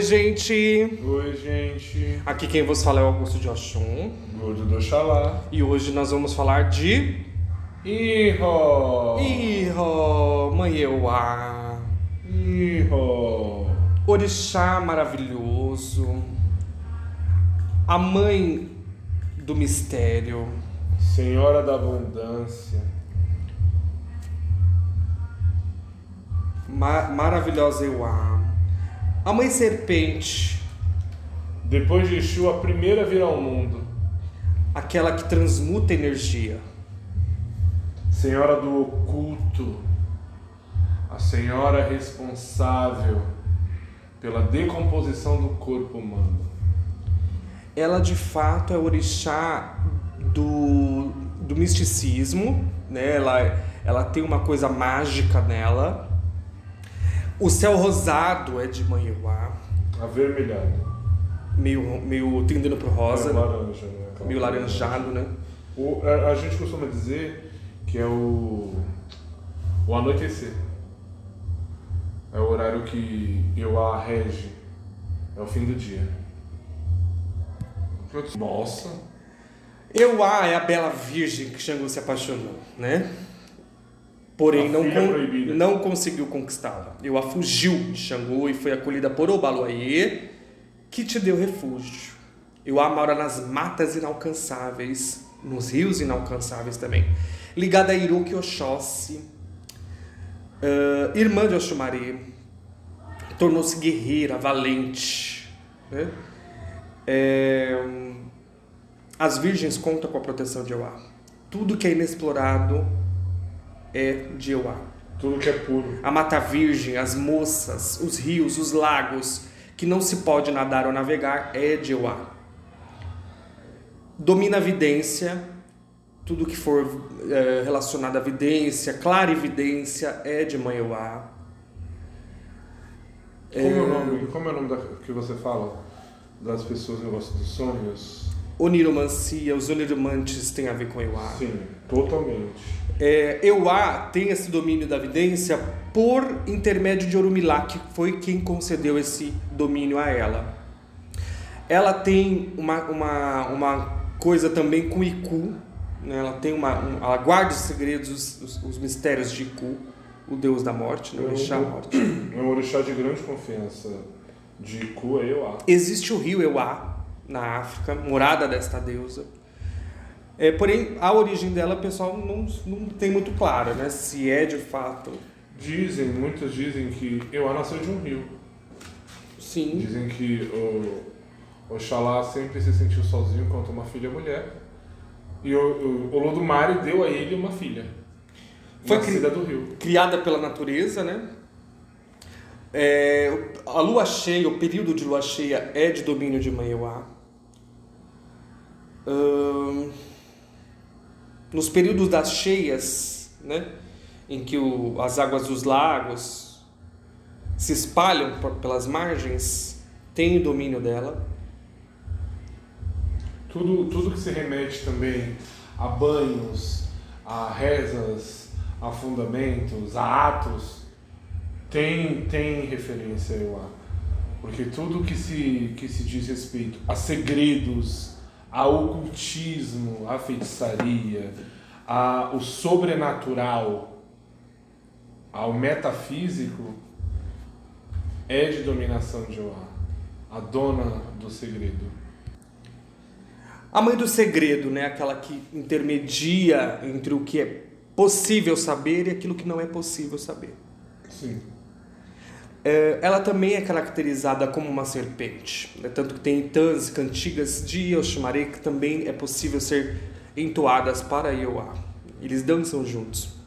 Oi, gente! Oi, gente. Aqui quem vos fala é o Augusto de Oxum. Gordo do Oxalá. E hoje nós vamos falar de... Iho! Iho, Mãe Euá, Iho! Orixá maravilhoso, a Mãe do Mistério, Senhora da Abundância. ma maravilhosa Euá, a Mãe Serpente, Depois de Exu, a primeira a vir ao mundo. aquela que transmuta energia, Senhora do Oculto. A Senhora responsável pela decomposição do corpo humano. ela de fato é o orixá do, do misticismo, né? ela, ela tem uma coisa mágica nela. O céu rosado é de Manhuá, Avermelhado. meio, meio tendendo pro rosa, É laranja, né? Aquela meio laranjado, né? O, a, a gente costuma dizer que é o, o anoitecer. É o horário que eu a rege. É o fim do dia. Nossa! Euá é a bela virgem que Xangô se apaixonou, né? Porém, A não, filha con- não conseguiu conquistá-la. Euá fugiu de Xangô e foi acolhida por Obaluayê, que te deu refúgio. Euá mora nas matas inalcançáveis, nos rios inalcançáveis também. Ligada a Iruki Oxóssi, ah, irmã de Oxumaré, tornou-se guerreira, valente. Né? É, as virgens contam com a proteção de Euá. Tudo que é inexplorado é de Euá. Tudo que é puro. A mata virgem, as moças, os rios, os lagos, que não se pode nadar ou navegar, é de Euá. Domina a vidência, tudo que for eh, relacionado à vidência, clarividência, é de Mãe Euá. Como é, o nome, como é o nome da, que você fala das pessoas no negócio dos sonhos? Oniromancia, os oniromantes têm a ver com Euá. Sim, totalmente. É, Euá tem esse domínio da vidência por intermédio de Orumilá, que foi quem concedeu esse domínio a ela. Ela tem uma, uma, uma coisa também com Iku, né? ela tem uma, um- ela guarda os segredos, os, os- os mistérios de Iku, o deus da morte, né? o orixá Uhum. morte. É um orixá de grande confiança. De Ku é Euá. Existe o rio Euá na África, morada desta deusa. É, porém, a origem dela, o pessoal não, não tem muito clara, né? Se é de fato. Dizem, muitos dizem que Euá nasceu de um rio. Sim. Dizem que o Oxalá sempre se sentiu sozinho quanto uma filha mulher. E o, o, Olodumare deu a ele uma filha. Foi nascida do rio. criada pela natureza, né? É, a lua cheia, o período de lua cheia é de domínio de Maieuá. Nos períodos das cheias, né? Em que o- as águas dos lagos se espalham por- pelas margens, tem o domínio dela. Tudo, tudo que se remete também a banhos, a rezas, a fundamentos, a atos, tem, tem referência a Euá. Porque tudo que se, que se diz respeito a segredos, a ocultismo, a feitiçaria, a, o sobrenatural, ao metafísico, é de dominação de Euá, a dona do segredo. A mãe do segredo, né? Aquela que intermedia entre o que é possível saber e aquilo que não é possível saber. Sim. É, ela também é caracterizada como uma serpente, né? tanto que tem tãs, cantigas de Yoshimare que também é possível ser entoadas para Ioá. Eles dançam juntos.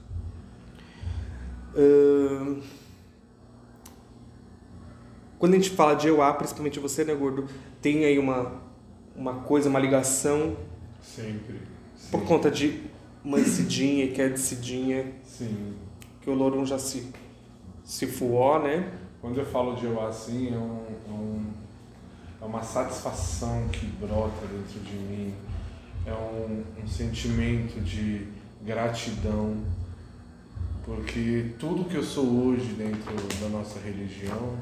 Quando a gente fala de Ioá, principalmente você, né, Gordo, tem aí uma, uma coisa, uma ligação Sempre. Sim. por conta de Mãe Cidinha que é de Cidinha, Sim. que o Lorum já se, se fuó, né? Quando eu falo de eu assim, é, um, é, um- é uma satisfação que brota dentro de mim. É um, um sentimento de gratidão. Porque tudo que eu sou hoje dentro da nossa religião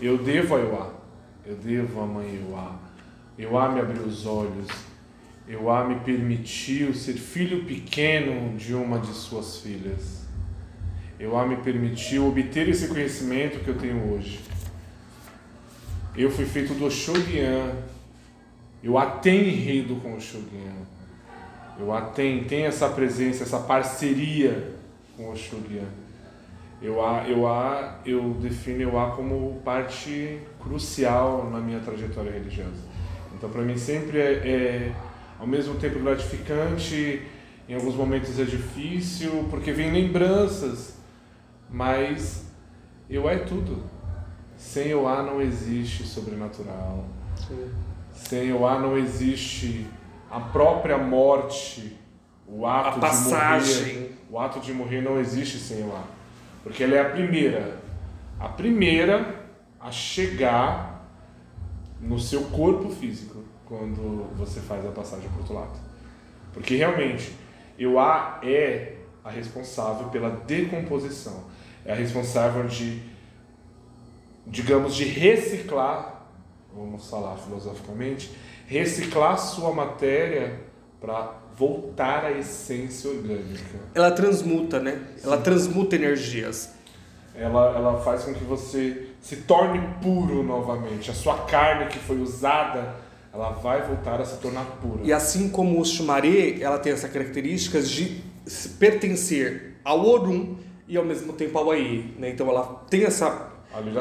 Eu devo a Euá. Eu devo a mãe Euá. Euá me abriu os olhos. Euá me permitiu ser filho pequeno de uma de suas filhas. Euá me permitiu obter esse conhecimento que eu tenho hoje. Eu fui feito do Shogun. Eu enredo com o Shogun. Eu tenho, tenho essa presença, essa parceria com o Shogun. Eu a, eu defino eu a como parte crucial na minha trajetória religiosa. Então, para mim sempre é, é, ao mesmo tempo gratificante, em alguns momentos é difícil, porque vem lembranças, mas eu é tudo. Sem o A não existe sobrenatural. Sim. Sem o A não existe a própria morte, o ato a passagem. de morrer. O ato de morrer não existe sem o A. Porque ela é a primeira, a primeira a chegar no seu corpo físico quando você faz a passagem para o outro lado. Porque realmente, eu a é a responsável pela decomposição, é responsável de, digamos, de reciclar, vamos falar filosoficamente, reciclar sua matéria para voltar à essência orgânica. Ela transmuta, né? Sim. Ela transmuta energias. Ela, ela faz com que você se torne puro novamente. A sua carne que foi usada, ela vai voltar a se tornar pura. E assim como o Shumare, ela tem essa característica de pertencer ao Orum e ao mesmo tempo Aie. Né? Então ela tem essa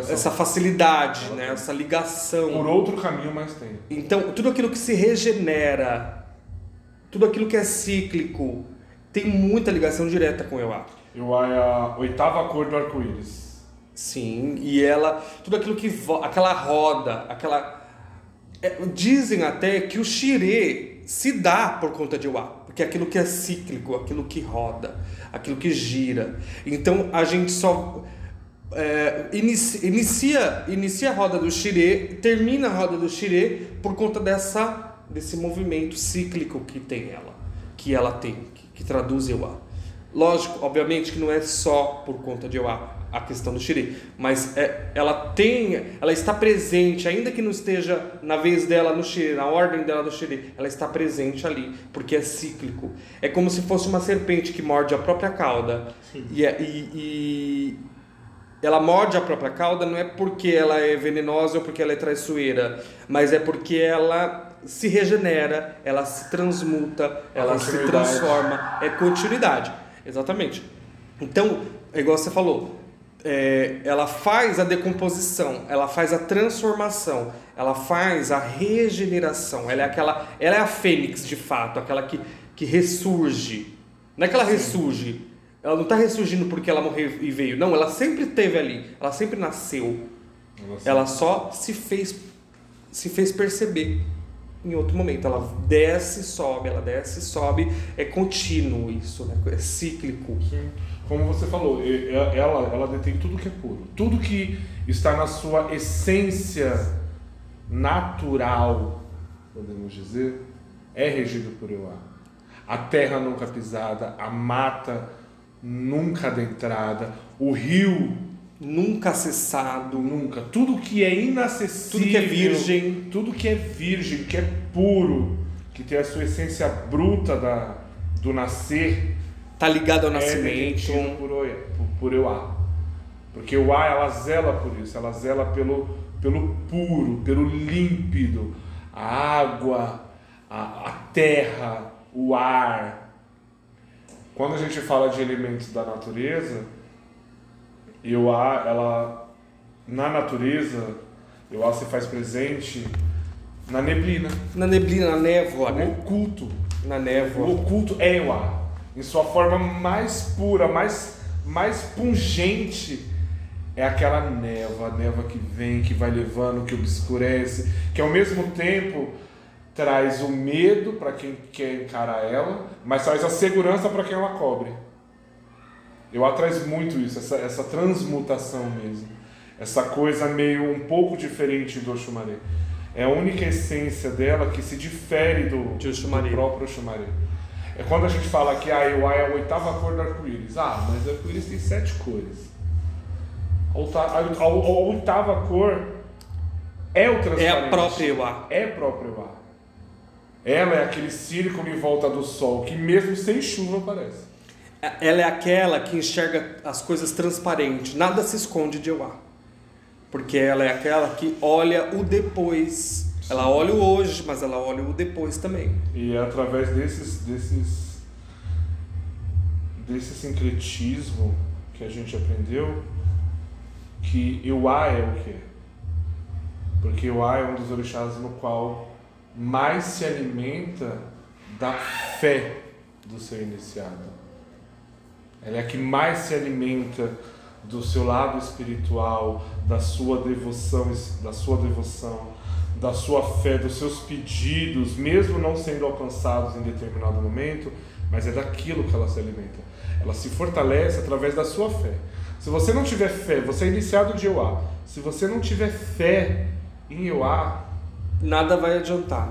essa facilidade, né? essa ligação. Por outro caminho, mas tem. Então, tudo aquilo que se regenera tudo aquilo que é cíclico tem muita ligação direta com Euá. Euá é a oitava cor do arco-íris. Sim, e ela, tudo aquilo que aquela roda, aquela é, dizem até que o xirê se dá por conta de Euá, porque é aquilo que é cíclico, aquilo que roda, aquilo que gira. Então a gente só é, inicia, inicia, a roda do xirê, termina a roda do xirê por conta dessa desse movimento cíclico que tem ela, que ela tem, que, que traduz Euá. Lógico, obviamente que não é só por conta de Euá a questão do Xiri, mas é, ela tem, ela está presente, ainda que não esteja na vez dela no Xiri, na ordem dela do Xiri, ela está presente ali, porque é cíclico. É como se fosse uma serpente que morde a própria cauda. E, é, e, e, ela morde a própria cauda não é porque ela é venenosa ou porque ela é traiçoeira, mas é porque ela se regenera, ela se transmuta, ela se transforma. É continuidade, exatamente. Então, é igual você falou, é, ela faz a decomposição, ela faz a transformação, ela faz a regeneração. Ela é aquela, ela é a fênix de fato, aquela que, que ressurge. Não é que ela Sim. ressurge, ela não está ressurgindo porque ela morreu e veio. Não, ela sempre esteve ali, ela sempre nasceu. Ela só se fez, se fez perceber em outro momento. Ela desce, sobe, ela desce, sobe. É contínuo isso, né? é cíclico. Sim. Como você falou, ela, ela detém tudo que é puro. Tudo que está na sua essência natural, podemos dizer, é regido por Euá. A terra nunca pisada, a mata nunca adentrada, o rio nunca acessado, nunca. Tudo que é inacessível, tudo que é virgem, tudo que é virgem, que é puro, que tem a sua essência bruta da, do nascer, tá ligado ao é nascimento por, por, por Euá. Porque Euá ela zela por isso, ela zela pelo, pelo puro, pelo límpido, a água, a, a terra, o ar. Quando a gente fala de elementos da natureza, e o ar, ela, na natureza, o se faz presente na neblina. Na neblina, na névoa, o né? oculto. Na névoa. O oculto é o ar. Em sua forma mais pura, mais, mais pungente, é aquela névoa, a névoa que vem, que vai levando, que obscurece, que ao mesmo tempo traz o medo para quem quer encarar ela, mas traz a segurança para quem ela cobre. Eu atrás muito isso, essa, essa transmutação mesmo. Essa coisa meio um pouco diferente do Oxumaré. É a única essência dela que se difere do, do próprio Oxumaré. É quando a gente fala que a Iwa é a oitava cor do arco-íris. Ah, mas o arco-íris tem sete cores. A, a- a- a oitava cor é o transparente. É a própria Euá. É próprio ar. Ela é aquele círculo em volta do sol que mesmo sem chuva aparece. Ela é aquela que enxerga as coisas transparentes, nada se esconde de Euá. Porque ela é aquela que olha o depois. Ela olha o hoje, mas ela olha o depois também. E é através desses, desses, desse sincretismo que a gente aprendeu que Euá é o quê? Porque Euá é um dos orixás no qual mais se alimenta da fé do seu iniciado. Ela é a que mais se alimenta do seu lado espiritual, da sua devoção, da sua devoção, da sua fé, dos seus pedidos, mesmo não sendo alcançados em determinado momento, mas é daquilo que ela se alimenta. Ela se fortalece através da sua fé. Se você não tiver fé, você é iniciado de Euá. Se você não tiver fé em Euá, Nada vai adiantar.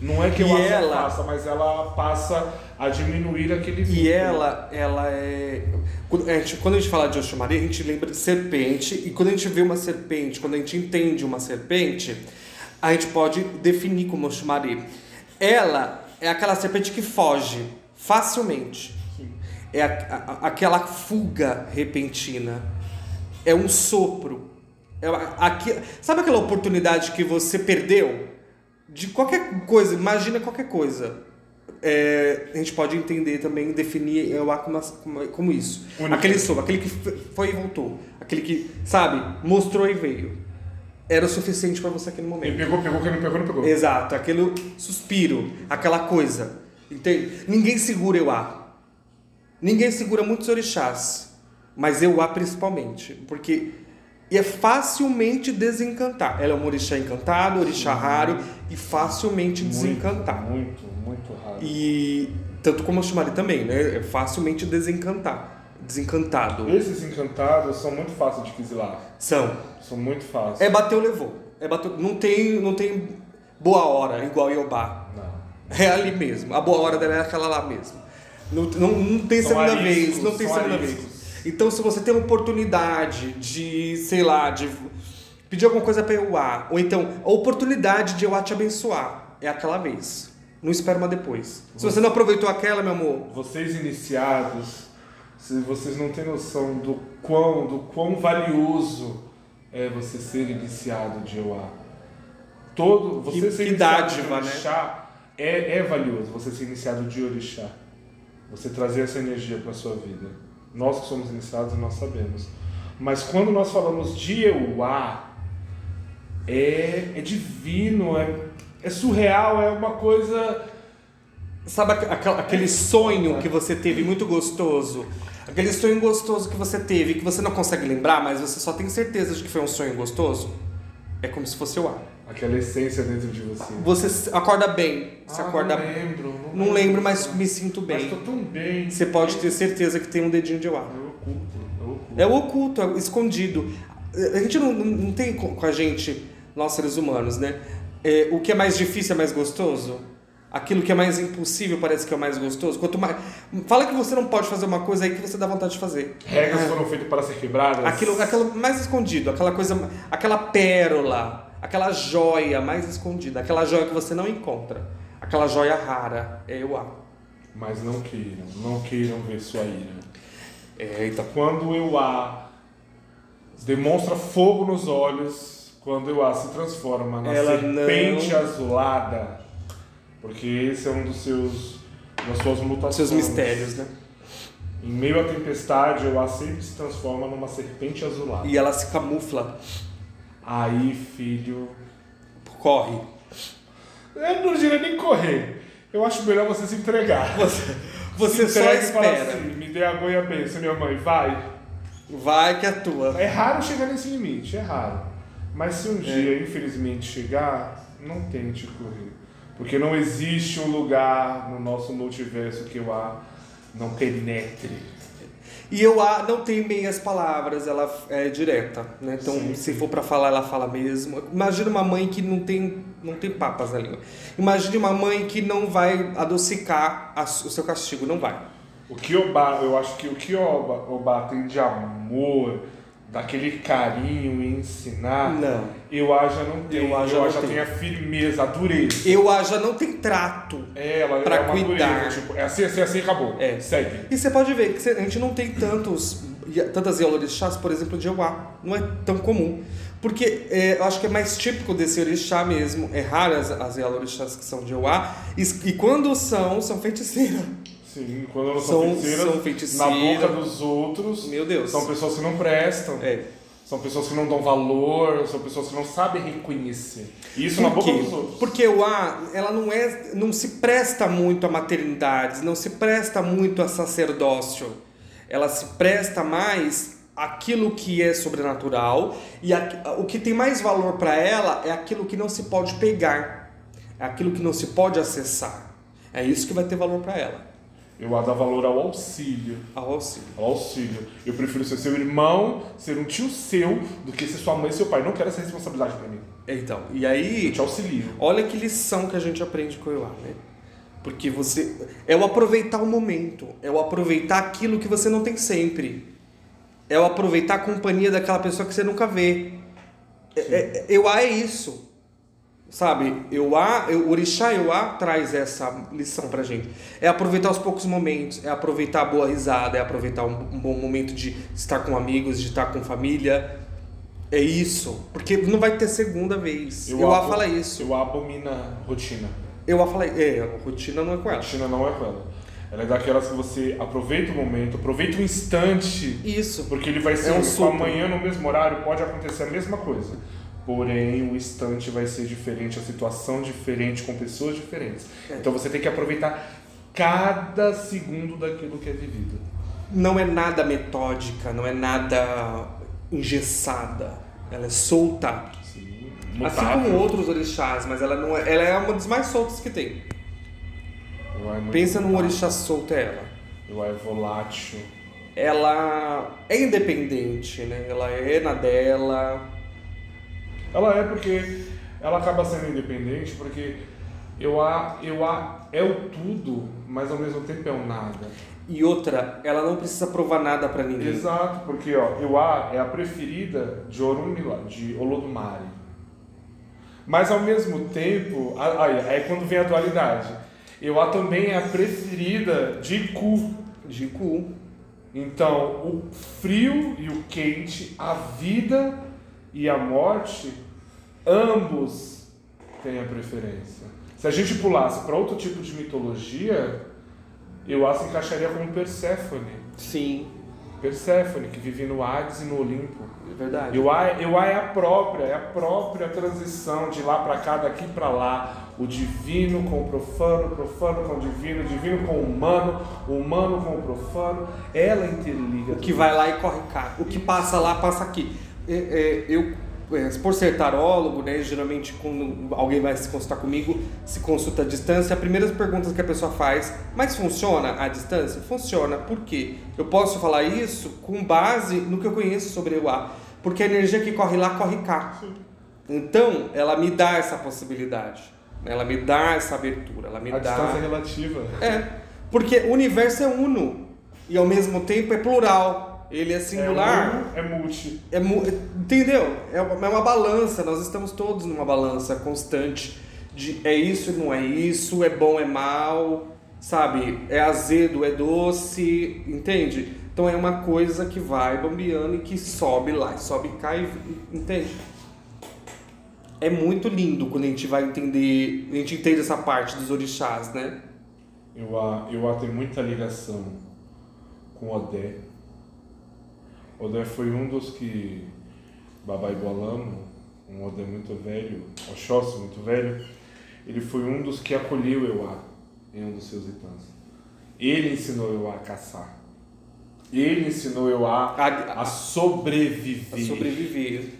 não é que E Euá ela- passa, mas ela passa a diminuir aquele E vínculo. ela, ela é. Quando a, gente, quando a gente fala de Oxumaria, a gente lembra de serpente, e quando a gente vê uma serpente, quando a gente entende uma serpente, a gente pode definir como Oxumaria. Ela é aquela serpente que foge facilmente. É a- a- aquela fuga repentina. É um sopro. É aqui, sabe aquela oportunidade que você perdeu? De qualquer coisa, imagina qualquer coisa. É, a gente pode entender também, definir eu como, como, como isso. Único. Aquele sopro, aquele que foi e voltou. Aquele que, sabe, mostrou e veio. Era o suficiente para você naquele Quem momento. pegou, pegou, quem não pegou, não pegou. Exato, aquele suspiro, aquela coisa. Entende? Ninguém segura Euá. Ninguém segura muitos orixás, mas Euá principalmente, porque é facilmente desencantar. Ela é um orixá encantado, orixá raro e facilmente desencantar. Muito, muito raro. E tanto como eu chamaria também, né? É facilmente desencantar, desencantado. Esses encantados são muito fáceis de quisilar. São. São muito fáceis. É bateu levou. É bateu, não tem, não tem boa hora igual Iobá. Não. É ali mesmo. A boa hora dela é aquela lá mesmo. Não, não, não tem São segunda ariscos, vez. Não tem segunda ariscos. vez. Então, se você tem uma oportunidade de, sei lá, de pedir alguma coisa para Euá, ou então a oportunidade de Euá te abençoar, é aquela vez. Não espera uma depois. Se você não aproveitou aquela, meu amor, Vocês iniciados, vocês não têm noção do quão, do quão valioso é você ser iniciado de Euá. Todo, você Que- ser que dádiva, de né? orixá é, é valioso, você ser iniciado de orixá. Você trazer essa energia para sua vida. Nós que somos iniciados, nós sabemos. Mas quando nós falamos de Euá, é, é divino, é, é surreal, é uma coisa sabe aqu- aqu- aquele sonho que você teve muito gostoso? Aquele sonho gostoso que você teve, que você não consegue lembrar, mas você só tem certeza de que foi um sonho gostoso? É como se fosse o ar. Aquela essência dentro de você. Você acorda bem, você Ah, acorda Não lembro. Não lembro, mas me sinto Mas bem. tô tão bem. Você pode ter certeza que tem um dedinho de ar. É oculto. É oculto. É o oculto, é o escondido. A gente não, não não tem com com a gente, nós seres humanos, né? É, o que é mais difícil é mais gostoso? Aquilo que é mais impossível parece que é o mais gostoso? Quanto mais. Fala que você não pode fazer uma coisa aí que você dá vontade de fazer. Regras foram feitas para ser quebradas. Aquilo, aquilo mais escondido, aquela coisa, aquela pérola, aquela joia mais escondida, aquela joia que você não encontra, aquela joia rara, é o ar. Mas não queiram, não queiram ver sua ira. É, então, Quando o Euá demonstra fogo nos olhos, quando o Euá se transforma na Ela serpente não- azulada, porque esse é um dos seus das suas mutações. seus mistérios, né? Em meio à tempestade, o Euá sempre se transforma numa serpente azulada. E ela se camufla, Aí, filho, corre. eu não diria nem correr. Eu acho melhor você se entregar. Você Se só espera. assim, me dê a goia benção, minha mãe, vai. Vai que é tua. É raro chegar nesse limite, é raro. Mas se um dia, infelizmente, chegar, não tente correr. Porque não existe um lugar no nosso multiverso que o ar não penetre. E eu a não tem meias palavras, ela é direta, né? Então, Sim. se for pra falar, ela fala mesmo. Imagina uma mãe que não tem, não tem papas na língua. Imagine uma mãe que não vai adocicar a- o seu castigo, não vai. O que Oba, eu acho que o que Oba, Oba tem de amor, daquele carinho em ensinar, Não. Eu já não tem. Eu não já tem. tem a firmeza, a dureza. Eu já não tem trato. É, ela Pra é uma cuidar. dureza, tipo, é assim, assim, assim, acabou. É. Segue. E você pode ver que a gente não tem tantos, tantas Yalorixás, por exemplo, de Euá. Não é tão comum. Porque é, eu acho que é mais típico desse orixá mesmo. É raro as, as Yalorixás que são de Euá. E, e quando são, são feiticeiras. Sim, quando elas são, São- feiticeiras, são na feiticeiras. boca dos outros, Meu Deus. são pessoas que não prestam. É. São pessoas que não dão valor, são pessoas que não sabem reconhecer. E isso na Por boca quê? dos outros. Porque o A, ela não é, não se presta muito a maternidades, não se presta muito a sacerdócio. Ela se presta mais aquilo que é sobrenatural e a- o que tem mais valor para ela é aquilo que não se pode pegar, é aquilo que não se pode acessar. É isso que vai ter valor para ela, Eu a dar valor ao auxílio. ao auxílio. Ao auxílio. Eu prefiro ser seu irmão, ser um tio seu, do que ser sua mãe e seu pai. Não quero essa responsabilidade pra mim. Então, e Eu aí te auxilio. Olha que lição que a gente aprende com o Euá, né? Porque você. É o aproveitar o momento. É o aproveitar aquilo que você não tem sempre. É o aproveitar a companhia daquela pessoa que você nunca vê. É, é, Euá é isso. Sabe? Euá, eu- o Orixá Euá traz essa lição pra gente. É aproveitar os poucos momentos, é aproveitar a boa risada, é aproveitar um, um bom momento de estar com amigos, de estar com família. É isso. Porque não vai ter segunda vez. Euá abo- fala isso. Eu abomina rotina. Eu a falei, é, a rotina não é com ela. Rotina não é com ela. Ela é daquelas que você aproveita o momento, aproveita o instante, Isso. porque ele vai ser É um amanhã no mesmo horário pode acontecer a mesma coisa. Porém, o instante vai ser diferente, a situação diferente, com pessoas diferentes. É. Então você tem que aproveitar cada segundo daquilo que é vivido. Não é nada metódica, não é nada engessada. Ela é solta. Sim, Assim como outros orixás, mas ela não é, ela é uma das mais soltas que tem. É Pensa num orixá solto é ela. Eu é volátil. Ela é independente, né? Ela é na dela. Ela é porque ela acaba sendo independente porque eu a, eu a é o tudo, mas ao mesmo tempo é o nada. E outra, ela não precisa provar nada pra ninguém. Exato, porque ó, eu a é a preferida de Orunmila, de Olodumare. Mas ao mesmo tempo, aí, aí quando vem a dualidade, eu a também é a preferida de Ku. De cu. Então, o frio e o quente, a vida e a morte, ambos têm a preferência. Se a gente pulasse para outro tipo de mitologia, eu a se encaixaria como Perséfone. Sim, Perséfone, que vive no Hades e no Olimpo. é verdade. Euá, Euá é a própria, é a própria transição de lá para cá, daqui para lá. O divino com o profano, o profano com o divino, o divino com o humano, o humano com o profano. Ela interliga. O que vai lá e corre cá. O que passa lá, passa aqui. É, é, eu, é, por ser tarólogo, né, geralmente quando alguém vai se consultar comigo, se consulta à distância, a primeira pergunta que a pessoa faz, mas funciona à distância? Funciona. Por quê? Eu posso falar isso com base no que eu conheço sobre o ar. Porque a energia que corre lá, corre cá. Então, ela me dá essa possibilidade. Ela me dá essa abertura. Ela me A dá... distância é relativa. É, porque o universo é uno e ao mesmo tempo é plural. Ele é singular. É, um, é multi. É, mu- entendeu? É uma, é uma balança. Nós estamos todos numa balança constante de é isso e não é isso, é bom, é mal, sabe? É azedo, é doce, entende? Então é uma coisa que vai bambeando e que sobe lá, sobe e cai, entende? É muito lindo quando a gente vai entender, a gente entende essa parte dos orixás, né? Eu a, eu a tem muita ligação com Odé. Odé foi um dos que Babai Boalamo, um Odé muito velho, Oxóssi muito velho, ele foi um dos que acolheu Euá em um dos seus itãs. Ele ensinou Euá a caçar. Ele ensinou Euá A, a sobreviver. a sobreviver.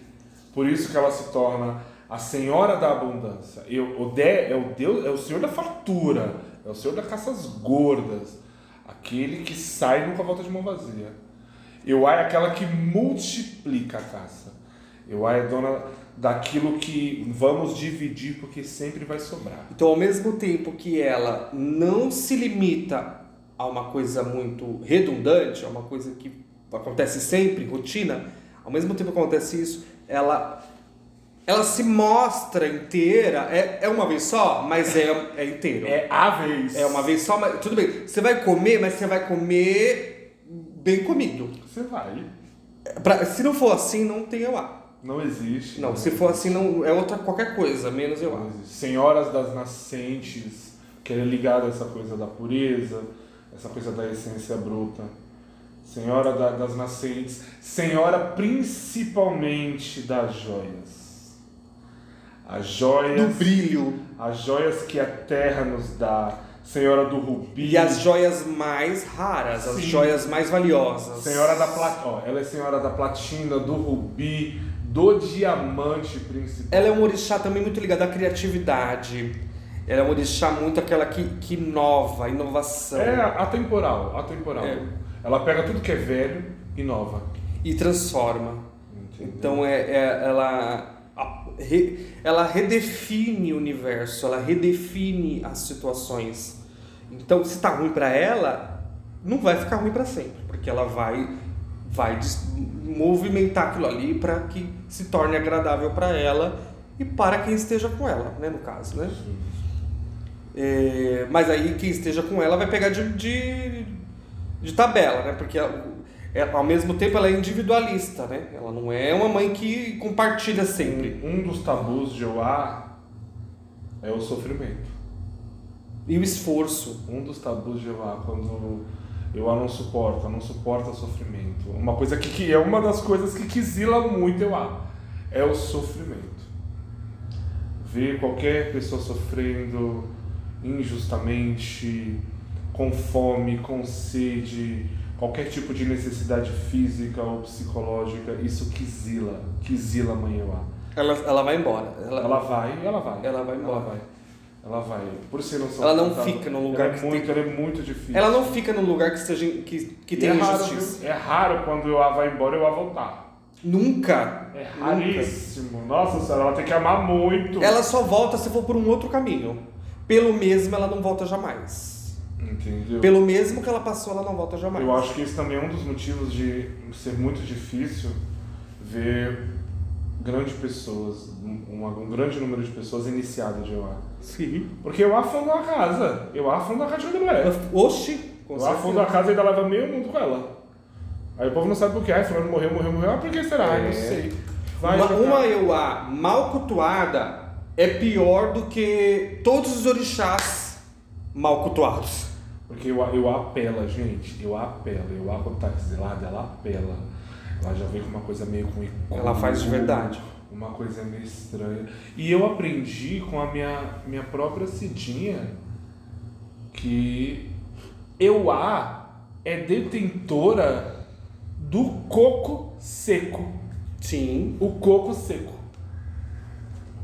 Por isso que ela se torna a senhora da abundância. Eu, Odé é o Deus, é o senhor da fartura, é o senhor das caças gordas, aquele que sai e nunca volta de mão vazia. Euá é aquela que multiplica a caça. Euá é dona daquilo que vamos dividir porque sempre vai sobrar. Então, ao mesmo tempo que ela não se limita a uma coisa muito redundante, a uma coisa que acontece sempre, rotina, ao mesmo tempo que acontece isso, ela ela se mostra inteira, é, é uma vez só, mas é, é inteiro. É a vez. É uma vez só, mas tudo bem. Você vai comer, mas você vai comer bem comido. Você vai. Pra, se não for assim, não tem eu a. Não existe. Não, se for assim, não é outra qualquer coisa, menos eu Não existe. Senhoras das nascentes, que é ligada a essa coisa da pureza, essa coisa da essência bruta. Senhora da- das nascentes, senhora principalmente das joias. As joias, Do brilho. as joias que a terra nos dá. Senhora do rubi. E as joias mais raras, as Sim. joias mais valiosas. Senhora da platina. Ela é senhora da platina, do rubi, do diamante principal. Ela é um orixá também muito ligada à criatividade. Ela é um orixá muito aquela que, que inova, inovação. É atemporal, atemporal. É. Ela pega tudo que é velho e inova. E transforma. Entendeu? Então é, é- ela, ela redefine o universo, ela redefine as situações. Então, se tá ruim para ela, não vai ficar ruim para sempre, porque ela vai vai movimentar aquilo ali para que se torne agradável para ela e para quem esteja com ela, né, no caso, né? É, mas aí quem esteja com ela vai pegar de, de, de tabela, né? Porque ela- é, ao mesmo tempo ela é individualista, né? Ela não é uma mãe que compartilha sempre. Um dos tabus de Oá é o sofrimento. E o esforço. Um dos tabus de Oá, quando Eoá não suporta, não suporta sofrimento. Uma coisa que, que é uma das coisas que quisila muito Eoá, é o sofrimento. Ver qualquer pessoa sofrendo injustamente, com fome, com sede, qualquer tipo de necessidade física ou psicológica, isso quisila, quisila Eoá. Ela, ela vai embora. Ela, Ela vai, ela vai. Ela vai embora. Ela vai. Ela vai. Por ser noção Ela não fica num lugar é que muito, tem- ela é muito difícil. ela não fica num lugar que, seja, que, que tem é raro, injustiça. viu? é raro quando o A vai embora e o A voltar. Nunca. É Nunca. raríssimo. Nossa senhora, ela tem que amar muito. Ela só volta se for por um outro caminho. Pelo mesmo, ela não volta jamais. Entendeu? Pelo mesmo que ela passou, ela não volta jamais. Eu acho que esse também é um dos motivos de ser muito difícil ver grandes pessoas, um, um grande número de pessoas iniciadas de EUA. Sim. Porque o A fundou a casa. Eu A fundou a casa de mulher. Oxi. com O A certeza. fundou a casa e ainda leva meio mundo com ela. Aí o povo não sabe por quê. Ai, fulano morreu, morreu, morreu. Ah, por que será? É. não sei. Vai uma, jogar. uma EUA mal cultuada é pior do que todos os orixás mal cultuados. Porque eu, eu apela, gente. Eu apela. Eu a quando tá exilada, ela apela. Ela já vem com uma coisa meio com Ela faz de verdade. Uma coisa meio estranha. E eu aprendi com a minha, minha própria Cidinha que Euá é detentora do coco seco. Sim. O coco seco.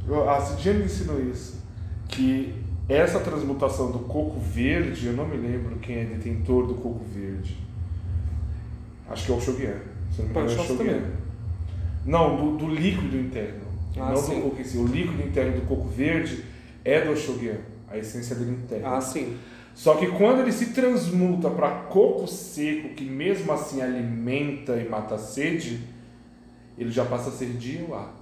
Eu- A Cidinha me ensinou isso. Que essa transmutação do coco verde, eu não me lembro quem é detentor do coco verde. Acho que é o Shogun. Se não me engano, é o Shogun. Não, do, do líquido interno. Ah, não sim. do coco em si. O líquido interno do coco verde é do Shogun. A essência dele interna. Ah, sim. Só que quando ele se transmuta para coco seco, que mesmo assim alimenta e mata a sede, ele já passa a ser Dioá.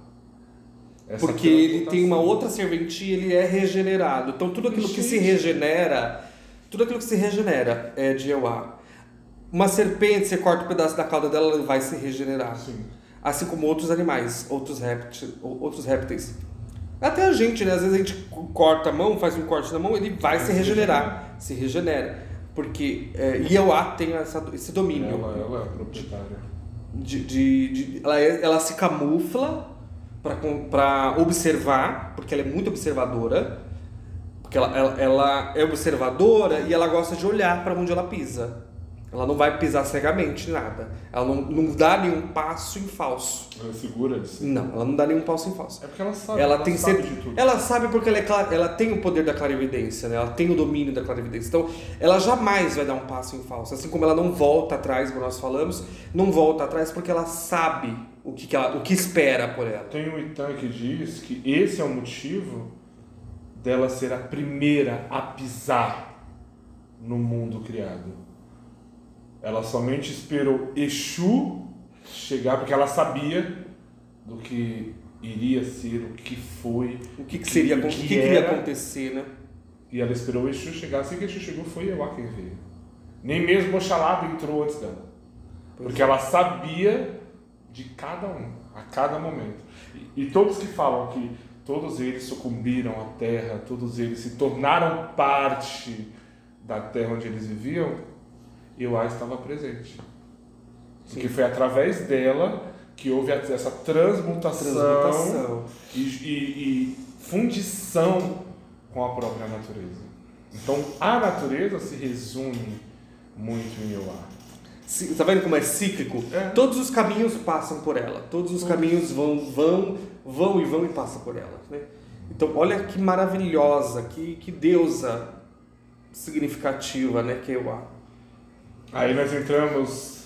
Essa Porque ele tem uma outra serventia, ele é regenerado. Então tudo aquilo que se regenera, tudo aquilo que se regenera é de Euá. Uma serpente, você corta um pedaço da cauda dela, ela vai se regenerar. Sim. Assim como outros animais, outros répteis, outros répteis. Até a gente, né? Às vezes a gente corta a mão, faz um corte na mão, ele vai se regenerar, se regenera. Porque é, tem essa, esse domínio. Ela, ela é a proprietária. de, de, de- ela, é- ela se camufla para observar, porque ela é muito observadora, porque ela, ela, ela é observadora e ela gosta de olhar para onde ela pisa. Ela não vai pisar cegamente nada. Ela não, não dá nenhum passo em falso. Ela é segura de si. Não, ela não dá nenhum passo em falso. É porque ela sabe. Ela, tem sabe sempre- de tudo. ela sabe porque ela, é ela tem o poder da clarividência, né? Ela tem o domínio da clarividência. Então, ela jamais vai dar um passo em falso. Assim como ela não volta atrás, como nós falamos, não volta atrás porque ela sabe o que, que ela, o que espera por ela. Tem um Itan que diz que esse é o motivo dela ser a primeira a pisar no mundo criado. Ela somente esperou Exu chegar, porque ela sabia do que iria ser, o que foi, O que, que seria, o que, que iria acontecer, né? E ela esperou o Exu chegar. Assim que Exu chegou, foi Euá quem veio. Nem mesmo Oxalá entrou antes dela. Porque ela sabia de cada um, a cada momento. E, e todos que falam que todos eles sucumbiram à terra, todos eles se tornaram parte da terra onde eles viviam, Euá estava presente. Porque foi através dela que houve essa transmutação, Transmutação. E, e, e fundição com a própria natureza. Então a natureza se resume muito em Euá. Tá vendo como é cíclico? É. Todos os caminhos passam por ela. Todos os caminhos vão, vão, vão e vão e passam por ela. Né? Então, olha que maravilhosa, que, que deusa significativa, né? Que eu a. Aí nós entramos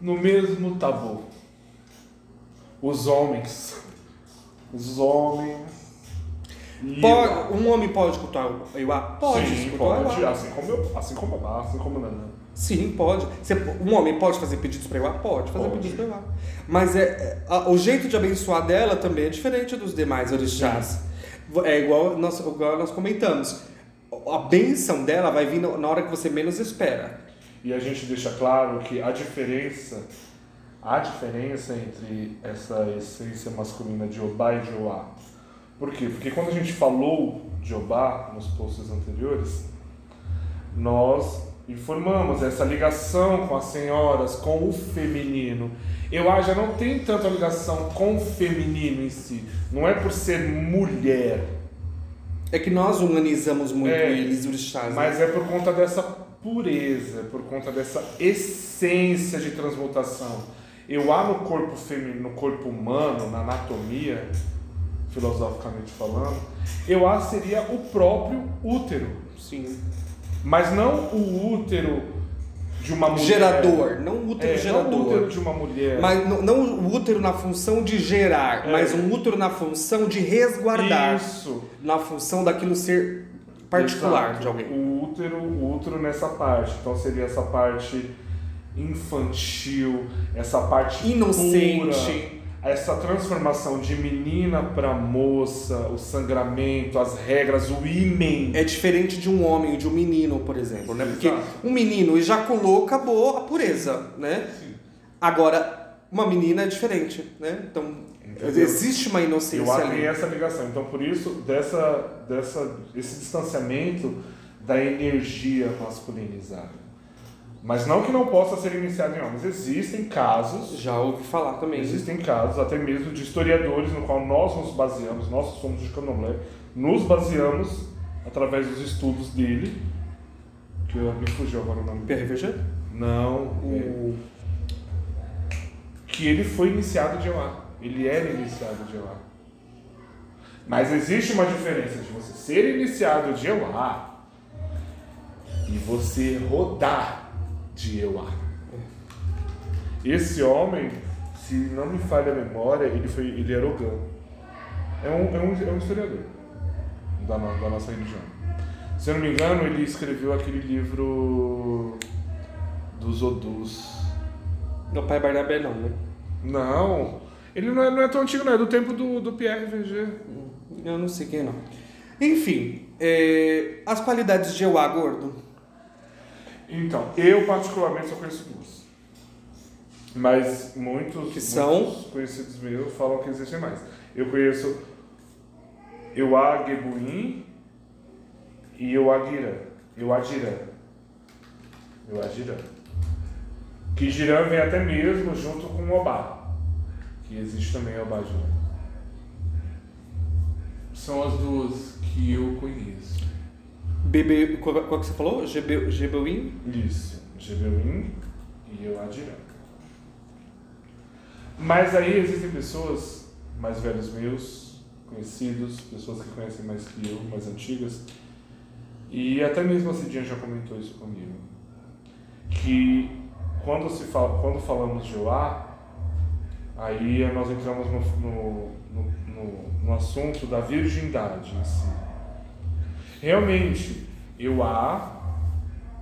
no mesmo tabu. Os homens. Os homens. Pode, um homem pode escutar o Euá? Pode Sim, escutar pode. Assim como eu, assim como eu, assim como o Nanã. Sim, pode. Você- um homem pode fazer pedidos para Euá? Pode fazer Pode. pedidos para Euá. Mas é, é, a- o jeito de abençoar dela também é diferente dos demais orixás. É igual nós, igual nós comentamos. A bênção dela vai vir na na hora que você menos espera. E a gente deixa claro que a diferença, a diferença entre essa essência masculina de Obá e de Oá. Por quê? Porque quando a gente falou de Obá nos posts anteriores, nós informamos essa ligação com as senhoras, com o feminino. Euá já não tem tanta ligação com o feminino em si. Não é por ser mulher, É que nós humanizamos muito É, eles, orixás. né? Mas é por conta dessa pureza, por conta dessa essência de transmutação. Eu há no corpo feminino, no corpo humano, na anatomia, filosoficamente falando, eu há seria o próprio útero, Sim. Mas não o útero de uma mulher. Gerador, não o útero É, gerador. Não o útero de uma mulher. Mas não, não o útero na função de gerar, É. mas um útero na função de resguardar. Isso. Na função daquilo ser particular Exato. de alguém. O útero, o útero nessa parte. Então seria essa parte infantil, essa parte Inocente. pura, essa transformação de menina para moça, o sangramento, as regras, o ímen. É diferente de um homem, de um menino, por exemplo, né? Porque Exato. um menino ejaculou, acabou a pureza, né? Agora, uma menina é diferente, né? Então, Entendeu? existe uma inocência Eu ali. tem essa ligação. Então por isso dessa, dessa, esse distanciamento da energia masculinizada. Mas não que não possa ser iniciado em homens. Existem casos Já ouvi falar também. Existem casos, até mesmo de historiadores, no qual nós nos baseamos, nós somos de Candomblé, nos baseamos através dos estudos dele, que eu, me fugiu agora o nome. PRVG? Não, é, O... que ele foi iniciado de Euá. Ele era iniciado de Euá. Mas existe uma diferença de você ser iniciado de Euá e você rodar de Euá. Esse homem, se não me falha a memória, ele, foi, ele era Ogã. É um, é um, é um historiador da, da nossa religião. Se eu não me engano, ele escreveu aquele livro dos Odus. Meu pai Barnabé não, né? Não, ele não é, não é tão antigo, não. É do tempo do, do Pierre VG. Eu não sei quem é, não. Enfim, é, as qualidades de Euá, gordo. Então, eu particularmente só conheço duas. Mas muitos, Que são? muitos conhecidos meus falam que existem mais. Eu conheço Euá Gebuim e Euaguirã. Euadirã. Euadirã. Que Girã vem até mesmo junto com o Obá. Que existe também Obá Girã. São as duas que eu conheço. Bebê, qual, que você falou? Gebe- Gebeuim? Isso, Gebeuim e eu Adirã. Mas aí existem pessoas mais velhos meus, conhecidos, pessoas que conhecem mais que eu, mais antigas, e até mesmo a Cidinha já comentou isso comigo, que quando, se fala, quando falamos de Oá, aí nós entramos no, no, no, no assunto da virgindade em si. Realmente, Euá,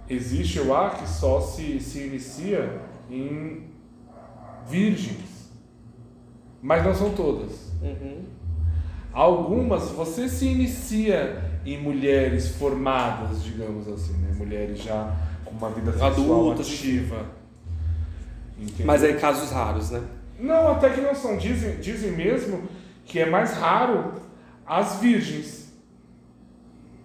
existe Euá que só se, se inicia em virgens, mas não são todas. Uhum. Algumas você se inicia em mulheres formadas, digamos assim, né? Mulheres já com uma vida sexual ativa. Entendeu? Mas é casos raros, né? Não, até que não são. Dizem, dizem mesmo que é mais raro as virgens.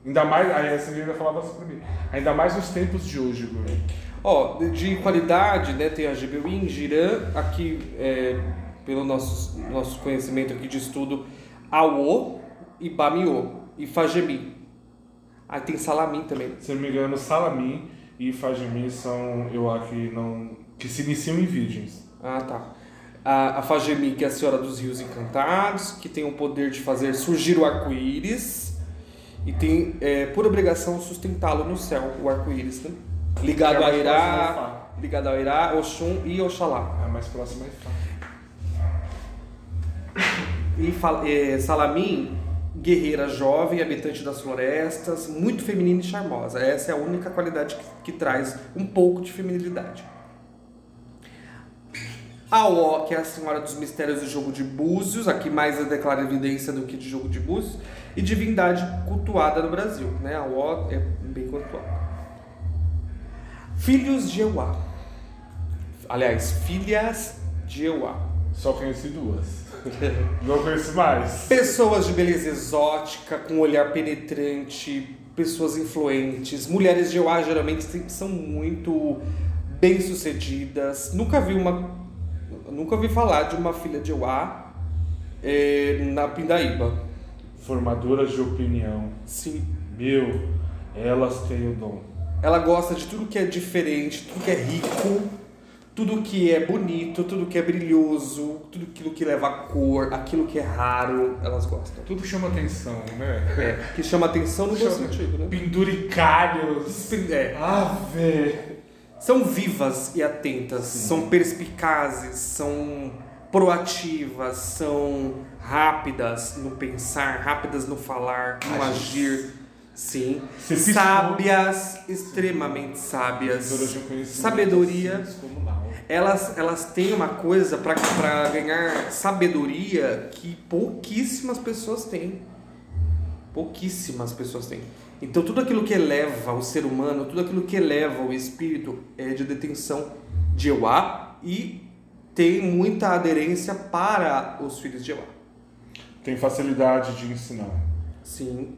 Ainda mais, aí essa ainda falava assim pra mim. Ainda mais nos tempos de hoje, Bruno. Ó, de- de qualidade, né, tem a GBWin, Giran, aqui, é, pelo nosso, nosso conhecimento aqui de estudo, Awo e Bamiô, e Fagemi. Aí tem Salamin também. Se não me engano, Salamim e Fajimi são, eu acho que não. que se iniciam em virgens. Ah, tá. A, a Fagemi, que é a Senhora dos Rios Encantados, que tem o poder de fazer surgir o arco-íris e tem, é, por obrigação, sustentá-lo no céu, o arco-íris, né? Ligado é a Irá, ligado a Irá, Oxum e Oxalá. É mais próximo a Ifá. E fala- é, Salamim, guerreira jovem, habitante das florestas, muito feminina e charmosa. Essa é a única qualidade que, que traz um pouco de feminilidade. Aó, que é a senhora dos mistérios do jogo de búzios, aqui mais é declara evidência do que de jogo de búzios, e divindade cultuada no Brasil. Né? Aó é bem cultuada. Filhos de Euá. Aliás, filhas de Euá. Só conheci duas. não conheci mais. Pessoas de beleza exótica, com olhar penetrante, pessoas influentes. Mulheres de Euá geralmente são muito bem-sucedidas. Nunca vi uma. Nunca ouvi falar de uma filha de Euá eh, na Pindaíba. Formadoras de opinião. Sim. Meu, elas têm o dom. Ela gosta de tudo que é diferente, tudo que é rico, tudo que é bonito, tudo que é brilhoso, tudo aquilo que leva cor, aquilo que é raro, elas gostam. Tudo chama atenção, né? É, que chama atenção no bom Chama- sentido, né? Penduricalhos. É. Ave. São vivas e atentas, são perspicazes, são proativas, são rápidas no pensar, rápidas no falar, no Agir. agir. Sim. Sábias, extremamente sábias. Sabedoria. descomunal. Elas, elas têm uma coisa para ganhar sabedoria que pouquíssimas pessoas têm. Pouquíssimas pessoas têm. Então tudo aquilo que eleva o ser humano, tudo aquilo que eleva o espírito é de detenção de Euá e tem muita aderência para os filhos de Euá. Tem facilidade de ensinar. Sim.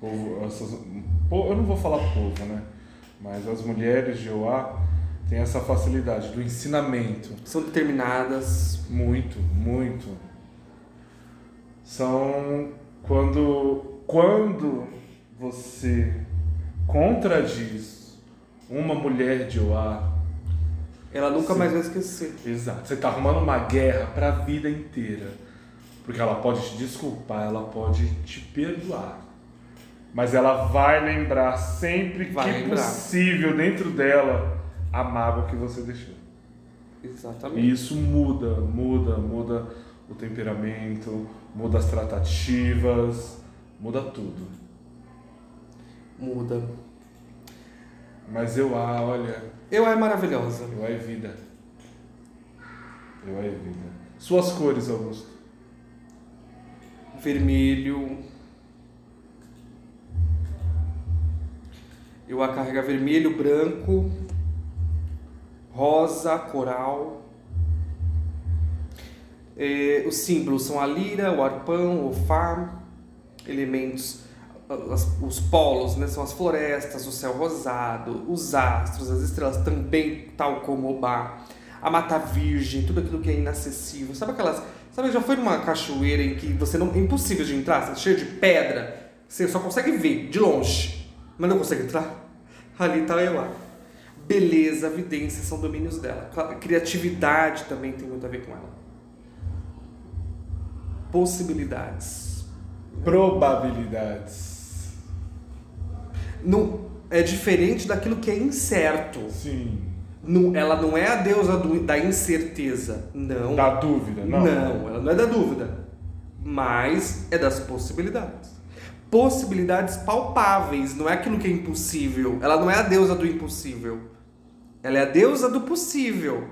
Povo, essas, eu não vou falar povo, né? Mas as mulheres de Oá têm essa facilidade do ensinamento. São determinadas. Muito, muito. São quando, quando você contradiz uma mulher de Oá, Ela nunca Sim. mais vai esquecer. exato, você está arrumando uma guerra para a vida inteira. Porque ela pode te desculpar, ela pode te perdoar. Mas ela vai lembrar sempre Vai que lembrar. possível dentro dela a mágoa que você deixou. Exatamente. E isso muda, muda, muda o temperamento, muda as tratativas, muda tudo. Muda. Mas eu, ah, olha, Eu é maravilhosa. eu é vida. Eu é vida. Suas cores, Augusto. vermelho. Eu a carrega vermelho, branco, rosa, coral. É, os símbolos são a lira, o arpão, o fá, elementos, as- os polos, né, são as florestas, o céu rosado, os astros, as estrelas também, tal como o bar, a mata virgem, tudo aquilo que é inacessível. Sabe aquelas. Sabe, já foi numa cachoeira em que você não. É impossível de entrar, tá cheio de pedra, você só consegue ver de longe, mas não consegue entrar? Ali tá eu lá. Beleza, evidência são domínios dela. Criatividade também tem muito a ver com ela. Possibilidades. Probabilidades. Não, é diferente daquilo que é incerto. Sim. Não, ela não é a deusa do- da incerteza. Não. Da dúvida, não. Não, ela não é da dúvida. Mas é das possibilidades. Possibilidades palpáveis, não é aquilo que é impossível. Ela não é a deusa do impossível. Ela é a deusa do possível.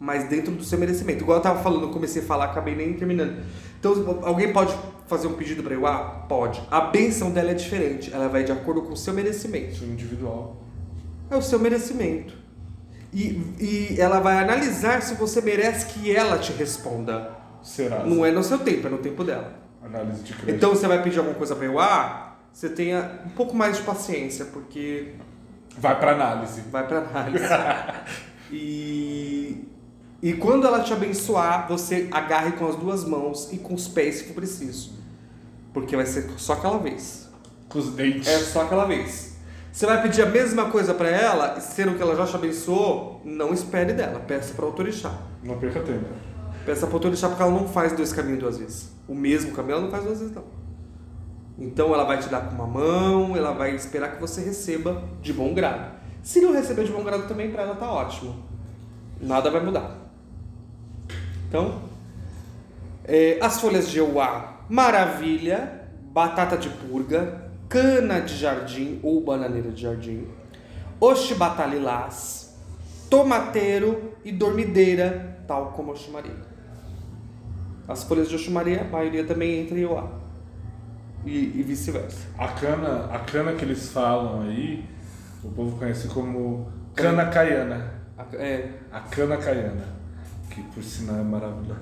mas dentro do seu merecimento. Igual eu tava falando, eu comecei a falar, acabei nem terminando. Então, alguém pode fazer um pedido para Iuá? Pode. A benção dela é diferente, ela vai de acordo com o seu merecimento. Isso é individual. É o seu merecimento. E, e ela vai analisar se você merece que ela te responda. Será? Não é no seu tempo, é no tempo dela. Análise de crédito. Então você vai pedir alguma coisa para Iuá, você tenha um pouco mais de paciência, porque Vai pra análise. vai para análise. e, e quando ela te abençoar, você agarre com as duas mãos e com os pés se for preciso. Porque vai ser só aquela vez. Com os dentes. É só aquela vez. Você vai pedir a mesma coisa para ela, sendo que ela já te abençoou, não espere dela, peça para autorixá. Não perca tempo. Peça para autorixá porque ela não faz dois caminhos duas vezes. O mesmo caminho ela não faz duas vezes não. Então ela vai te dar com uma mão, ela vai esperar que você receba de bom grado. Se não receber de bom grado também, para ela tá ótimo. Nada vai mudar. Então, é, as folhas de euá, maravilha, batata de purga, cana de jardim ou bananeira de jardim, oxibatalilás, tomateiro e dormideira, tal como oximaria. As folhas de oximaria, a maioria também entra em euá. E, e vice-versa. A cana, a cana que eles falam aí, o povo conhece como cana caiana. A- É, A cana caiana. Que por sinal é maravilhosa.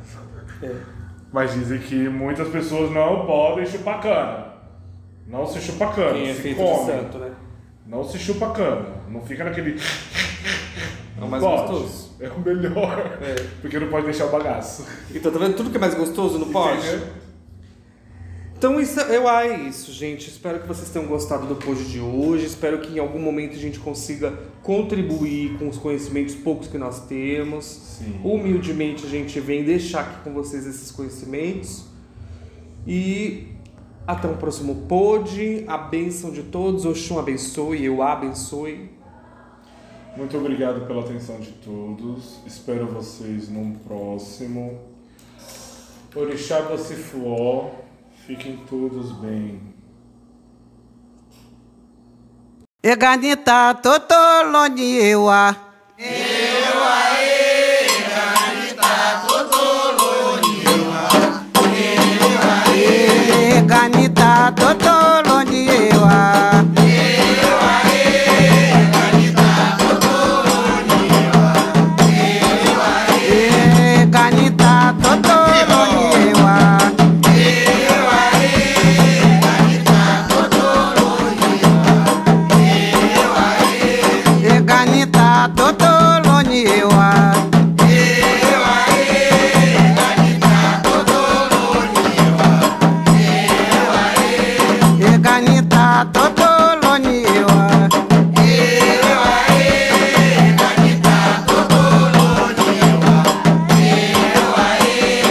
é. Mas dizem que muitas pessoas não podem chupar cana. Não se chupa cana, Quem é se feito come. santo, né? Não se chupa cana. Não fica naquele. É o mais Pode. gostoso. É o melhor. É. Porque não pode deixar o bagaço. Então, tá vendo? Tudo que é mais gostoso não pode? Então, isso, eu, ah, é isso, gente. Espero que vocês tenham gostado do post de hoje. Espero que em algum momento a gente consiga contribuir com os conhecimentos poucos que nós temos. Sim. Humildemente, a gente vem deixar aqui com vocês esses conhecimentos. E até um próximo pod. A bênção de todos. Oxum abençoe, eu abençoe. Muito obrigado pela atenção de todos. Espero vocês num próximo. Orixá Bocifuó. Fiquem todos bem. Eganita totoloni ewa.